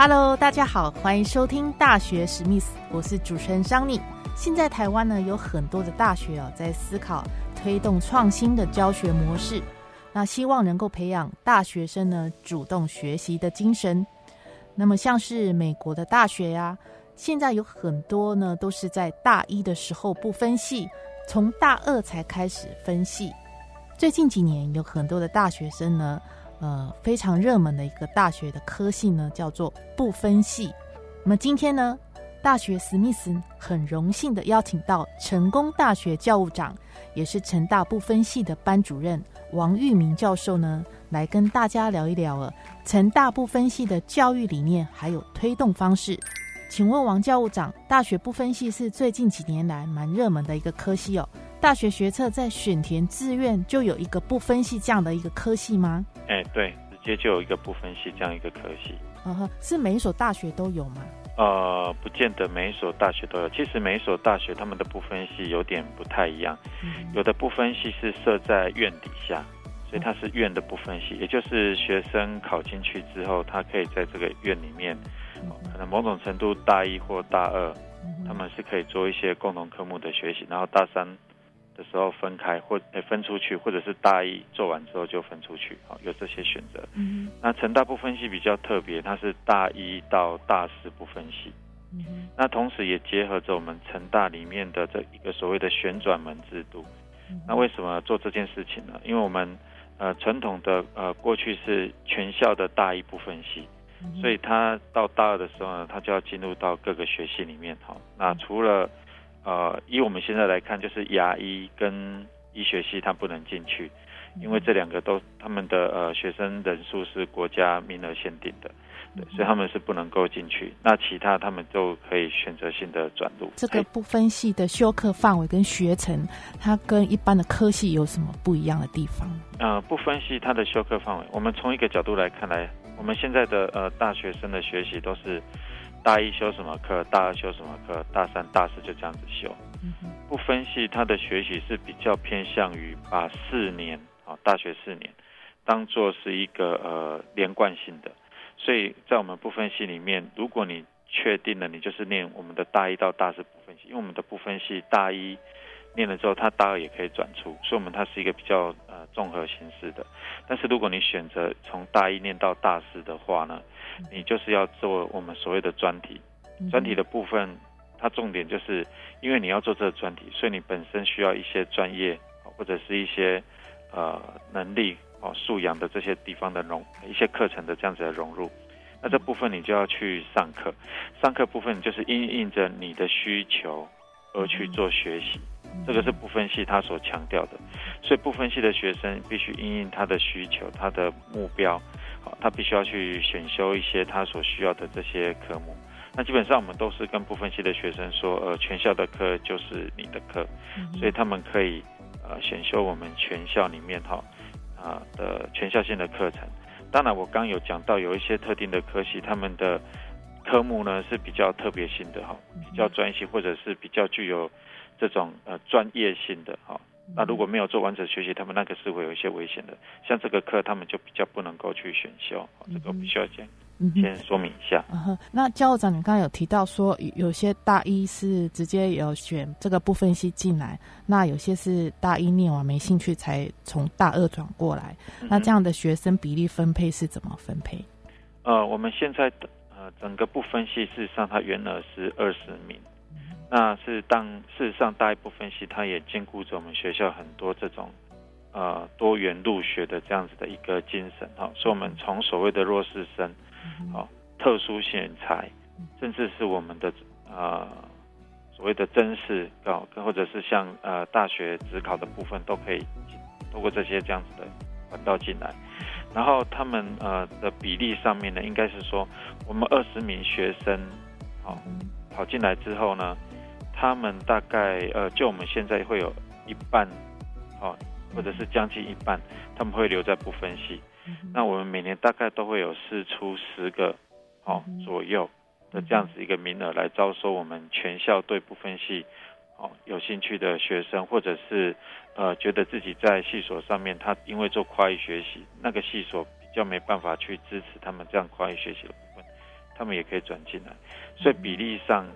Hello，大家好，欢迎收听大学史密斯，我是主持人张妮。现在台湾呢有很多的大学哦，在思考推动创新的教学模式，那希望能够培养大学生呢主动学习的精神。那么像是美国的大学呀，现在有很多呢都是在大一的时候不分系，从大二才开始分系。最近几年有很多的大学生呢。呃，非常热门的一个大学的科系呢，叫做不分系。那么今天呢，大学史密斯很荣幸的邀请到成功大学教务长，也是成大不分系的班主任王玉明教授呢，来跟大家聊一聊了成大不分系的教育理念还有推动方式。请问王教务长，大学不分系是最近几年来蛮热门的一个科系哦。大学学测在选填志愿就有一个不分系这样的一个科系吗？哎，对，直接就有一个不分系这样一个科系。嗯哼，是每一所大学都有吗？呃，不见得每一所大学都有。其实每一所大学他们的不分系有点不太一样。有的不分系是设在院底下，所以它是院的不分系，也就是学生考进去之后，他可以在这个院里面，可能某种程度大一或大二，他们是可以做一些共同科目的学习，然后大三。的时候分开或分出去，或者是大一做完之后就分出去，好有这些选择。嗯，那成大不分系比较特别，它是大一到大四不分系。嗯，那同时也结合着我们成大里面的这一个所谓的旋转门制度。那为什么做这件事情呢？因为我们呃传统的呃过去是全校的大一不分系，所以他到大二的时候呢，他就要进入到各个学系里面。好，那除了呃，以我们现在来看，就是牙医跟医学系他不能进去，因为这两个都他们的呃学生人数是国家名额限定的，对，所以他们是不能够进去。那其他他们都可以选择性的转入。这个不分系的修课范围跟学程，它跟一般的科系有什么不一样的地方？呃，不分系它的修课范围，我们从一个角度来看来，我们现在的呃大学生的学习都是。大一修什么课，大二修什么课，大三、大四就这样子修，不分析他的学习是比较偏向于把四年啊，大学四年当做是一个呃连贯性的，所以在我们不分析里面，如果你确定了你就是念我们的大一到大四不分析，因为我们的不分析大一念了之后，他大二也可以转出，所以我们它是一个比较呃综合形式的。但是如果你选择从大一念到大四的话呢？你就是要做我们所谓的专题，专题的部分，它重点就是因为你要做这个专题，所以你本身需要一些专业或者是一些呃能力哦素养的这些地方的融一些课程的这样子的融入，那这部分你就要去上课，上课部分就是因应着你的需求而去做学习，这个是不分析他所强调的，所以不分析的学生必须因应他的需求，他的目标。好他必须要去选修一些他所需要的这些科目。那基本上我们都是跟不分系的学生说，呃，全校的课就是你的课，所以他们可以呃选修我们全校里面哈啊的全校性的课程。当然，我刚有讲到有一些特定的科系，他们的科目呢是比较特别性的哈，比较专业性或者是比较具有这种呃专业性的哈。那如果没有做完整学习，他们那个是会有一些危险的。像这个课，他们就比较不能够去选修，这个必须要先先说明一下。那教务长，你刚刚有提到说，有些大一是直接有选这个部分系进来，那有些是大一念完没兴趣才从大二转过来。那这样的学生比例分配是怎么分配？呃，我们现在的呃整个不分析，事实上它原额是二十名。那是当事实上大一部分系，它也兼顾着我们学校很多这种呃多元入学的这样子的一个精神哈，所以我们从所谓的弱势生，哦特殊选才，甚至是我们的呃所谓的真试哦，或者是像呃大学职考的部分，都可以通过这些这样子的管道进来。然后他们呃的比例上面呢，应该是说我们二十名学生好跑进来之后呢，他们大概呃就我们现在会有一半好，或者是将近一半，他们会留在不分系。那我们每年大概都会有四出十个好左右。的这样子一个名额来招收我们全校对不分系哦有兴趣的学生，或者是呃觉得自己在系所上面他因为做跨域学习，那个系所比较没办法去支持他们这样跨域学习的部分，他们也可以转进来。所以比例上，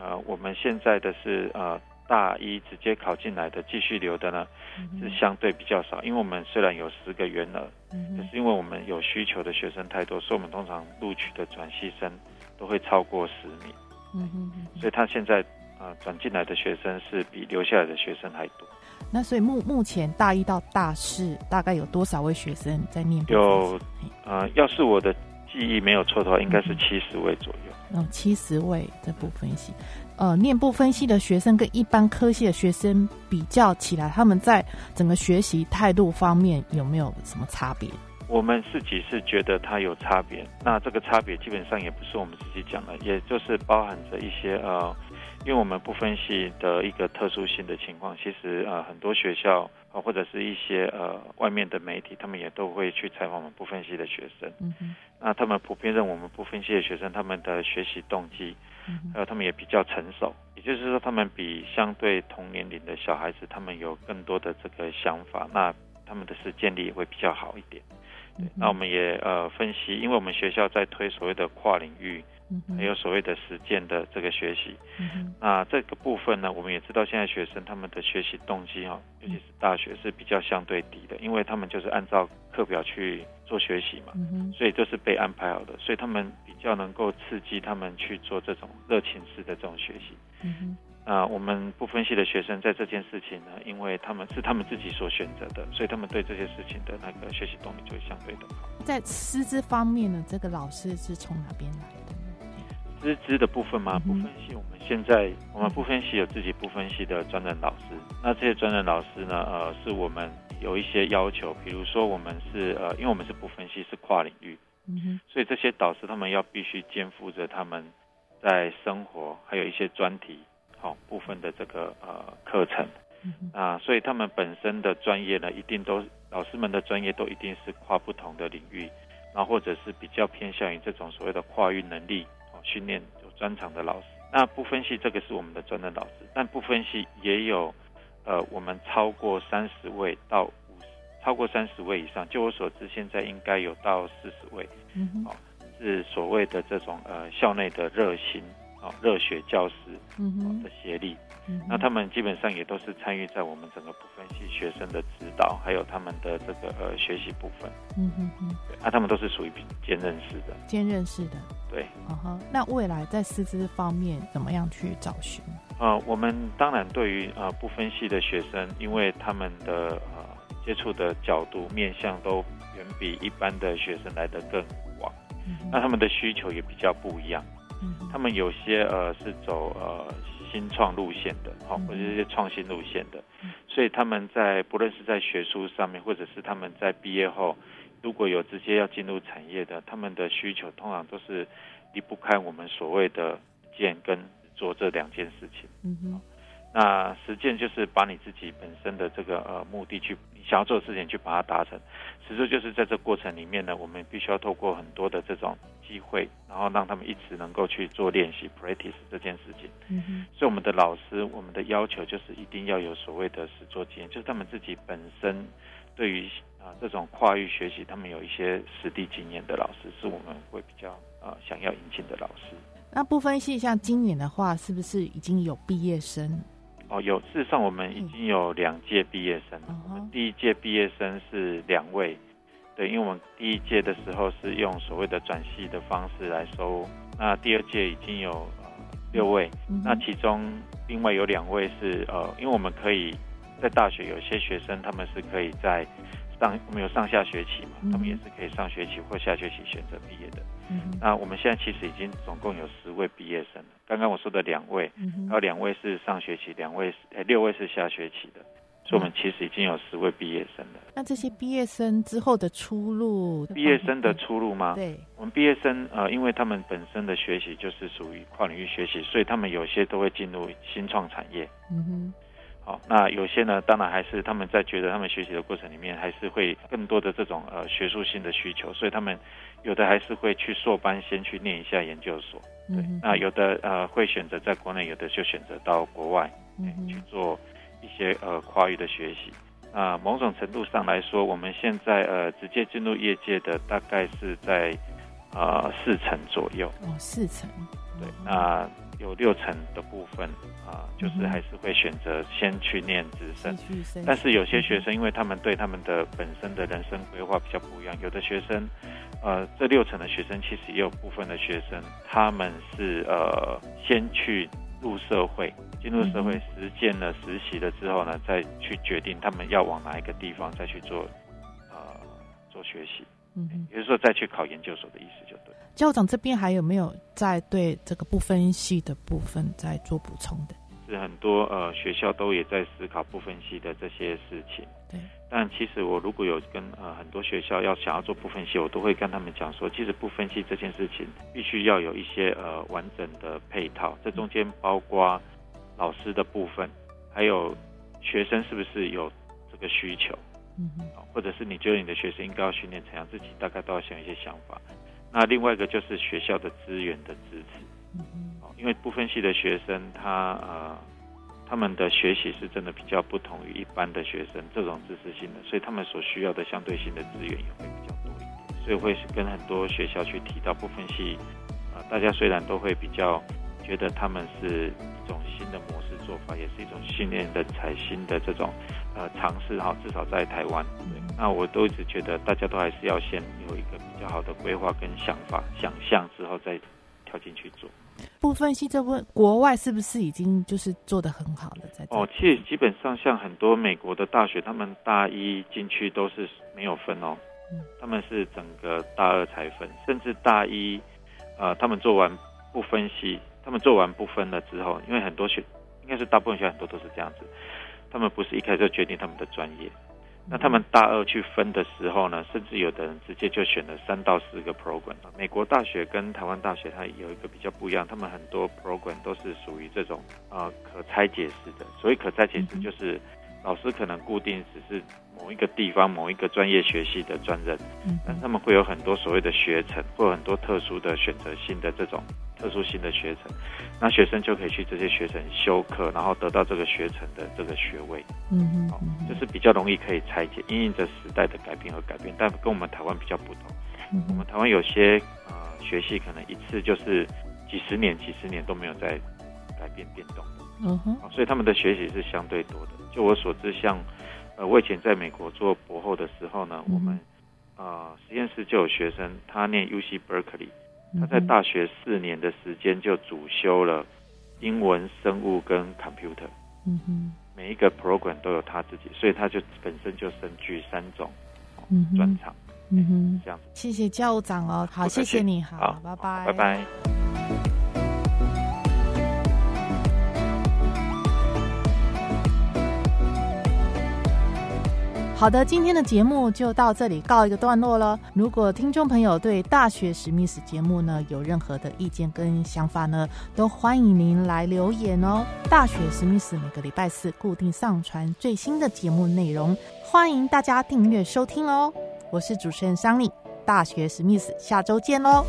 呃我们现在的是呃大一直接考进来的继续留的呢是相对比较少，因为我们虽然有十个员额，可是因为我们有需求的学生太多，所以我们通常录取的转系生。都会超过十名，嗯所以他现在啊转进来的学生是比留下来的学生还多。那所以目目前大一到大四大概有多少位学生在念？有，呃，要是我的记忆没有错的话，应该是七十位左右。嗯，七十位这部分析，呃，念部分析的学生跟一般科系的学生比较起来，他们在整个学习态度方面有没有什么差别？我们自己是觉得它有差别，那这个差别基本上也不是我们自己讲的，也就是包含着一些呃，因为我们不分析的一个特殊性的情况，其实呃很多学校啊或者是一些呃外面的媒体，他们也都会去采访我们不分析的学生，嗯那他们普遍认为我们不分析的学生他们的学习动机，还有他们也比较成熟，也就是说他们比相对同年龄的小孩子，他们有更多的这个想法，那他们的实践力也会比较好一点。那我们也呃分析，因为我们学校在推所谓的跨领域，还有所谓的实践的这个学习。那这个部分呢，我们也知道现在学生他们的学习动机哈，尤其是大学是比较相对低的，因为他们就是按照课表去做学习嘛，所以都是被安排好的，所以他们比较能够刺激他们去做这种热情式的这种学习。啊，我们不分析的学生在这件事情呢，因为他们是他们自己所选择的，所以他们对这些事情的那个学习动力就会相对的好。在师资方面呢，这个老师是从哪边来的？师资的部分吗？不分析，我们现在我们不分析有自己不分析的专任老师。那这些专任老师呢，呃，是我们有一些要求，比如说我们是呃，因为我们是不分析，是跨领域，嗯哼，所以这些导师他们要必须肩负着他们在生活还有一些专题。好部分的这个呃课程，啊，所以他们本身的专业呢，一定都老师们的专业都一定是跨不同的领域，然后或者是比较偏向于这种所谓的跨域能力哦训练有专长的老师。那不分析这个是我们的专任老师，但不分析也有呃我们超过三十位到五十，超过三十位以上，就我所知，现在应该有到四十位，嗯，哦，是所谓的这种呃校内的热心。哦，热血教师的协力，那他们基本上也都是参与在我们整个部分系学生的指导，还有他们的这个呃学习部分。嗯哼哼，那他们都是属于兼任式的。兼任式的，对。嗯哼，那未来在师资方面怎么样去找寻？呃，我们当然对于呃不分系的学生，因为他们的呃接触的角度面向都远比一般的学生来的更广，那他们的需求也比较不一样。他们有些呃是走呃新创路线的，好或者一些创新路线的，所以他们在不论是在学术上面，或者是他们在毕业后，如果有直接要进入产业的，他们的需求通常都是离不开我们所谓的建跟做这两件事情。嗯哼。那实践就是把你自己本身的这个呃目的去你想要做的事情去把它达成，实质就是在这过程里面呢，我们必须要透过很多的这种机会，然后让他们一直能够去做练习 practice 这件事情。嗯哼。所以我们的老师，我们的要求就是一定要有所谓的实作经验，就是他们自己本身对于啊这种跨域学习，他们有一些实地经验的老师，是我们会比较啊想要引进的老师。那不分析像今年的话，是不是已经有毕业生？哦，有。事实上，我们已经有两届毕业生。我们第一届毕业生是两位，对，因为我们第一届的时候是用所谓的转系的方式来收。那第二届已经有呃六位，那其中另外有两位是呃，因为我们可以在大学有些学生他们是可以在上我们有上下学期嘛，他们也是可以上学期或下学期选择毕业的。嗯那我们现在其实已经总共有十位毕业生了。刚刚我说的两位，嗯还有两位是上学期，两位是六位是下学期的。所以我们其实已经有十位毕业生了。那这些毕业生之后的出路？毕业生的出路吗？对，我们毕业生呃，因为他们本身的学习就是属于跨领域学习，所以他们有些都会进入新创产业。嗯哼。好，那有些呢，当然还是他们在觉得他们学习的过程里面，还是会更多的这种呃学术性的需求，所以他们有的还是会去硕班先去念一下研究所。对。那有的呃会选择在国内，有的就选择到国外去做。一些呃跨域的学习，啊，某种程度上来说，我们现在呃直接进入业界的大概是在啊四成左右。哦，四成。对，那有六成的部分啊，就是还是会选择先去念直升。但是有些学生，因为他们对他们的本身的人生规划比较不一样，有的学生，呃，这六成的学生其实也有部分的学生，他们是呃先去。入社会，进入社会实践了、实习了之后呢，再去决定他们要往哪一个地方再去做，呃，做学习。嗯，也就是说再去考研究所的意思就对。校长这边还有没有在对这个不分析的部分在做补充的？是很多呃学校都也在思考不分析的这些事情。对。但其实我如果有跟呃很多学校要想要做不分析，我都会跟他们讲说，其实不分析这件事情必须要有一些呃完整的配套，这中间包括老师的部分，还有学生是不是有这个需求，或者是你觉得你的学生应该要训练怎样，自己大概都要想一些想法。那另外一个就是学校的资源的支持，因为不分系的学生他呃。他们的学习是真的比较不同于一般的学生，这种知识性的，所以他们所需要的相对性的资源也会比较多一点。所以会跟很多学校去提到不分系，啊，大家虽然都会比较觉得他们是一种新的模式做法，也是一种训练的才新的这种呃尝试哈，至少在台湾，那我都一直觉得大家都还是要先有一个比较好的规划跟想法、想象之后再跳进去做。不分析这部分，国外是不是已经就是做的很好了？在哦，其实基本上像很多美国的大学，他们大一进去都是没有分哦，他们是整个大二才分，甚至大一，呃，他们做完不分析，他们做完不分了之后，因为很多学，应该是大部分学校很多都是这样子，他们不是一开始就决定他们的专业。那他们大二去分的时候呢，甚至有的人直接就选了三到四个 program。美国大学跟台湾大学它有一个比较不一样，他们很多 program 都是属于这种呃可拆解式的。所以可拆解式就是老师可能固定只是某一个地方某一个专业学系的专任，但他们会有很多所谓的学程或很多特殊的选择性的这种。特殊性的学程，那学生就可以去这些学程修课，然后得到这个学程的这个学位。嗯嗯，就是比较容易可以拆解，因应着时代的改变和改变，但跟我们台湾比较不同。我们台湾有些呃学系可能一次就是几十年、几十年都没有在改变变动。嗯哼，所以他们的学习是相对多的。就我所知，像呃我以前在美国做博后的时候呢，我们啊实验室就有学生，他念 U C Berkeley。他在大学四年的时间就主修了英文、生物跟 computer，嗯哼，每一个 program 都有他自己，所以他就本身就身具三种专长，嗯哼，这样子。谢谢教务长哦，好，谢谢你，好，拜拜，拜拜。好的，今天的节目就到这里告一个段落了。如果听众朋友对大学史密斯节目呢有任何的意见跟想法呢，都欢迎您来留言哦。大学史密斯每个礼拜四固定上传最新的节目内容，欢迎大家订阅收听哦。我是主持人桑尼，大学史密斯，下周见喽。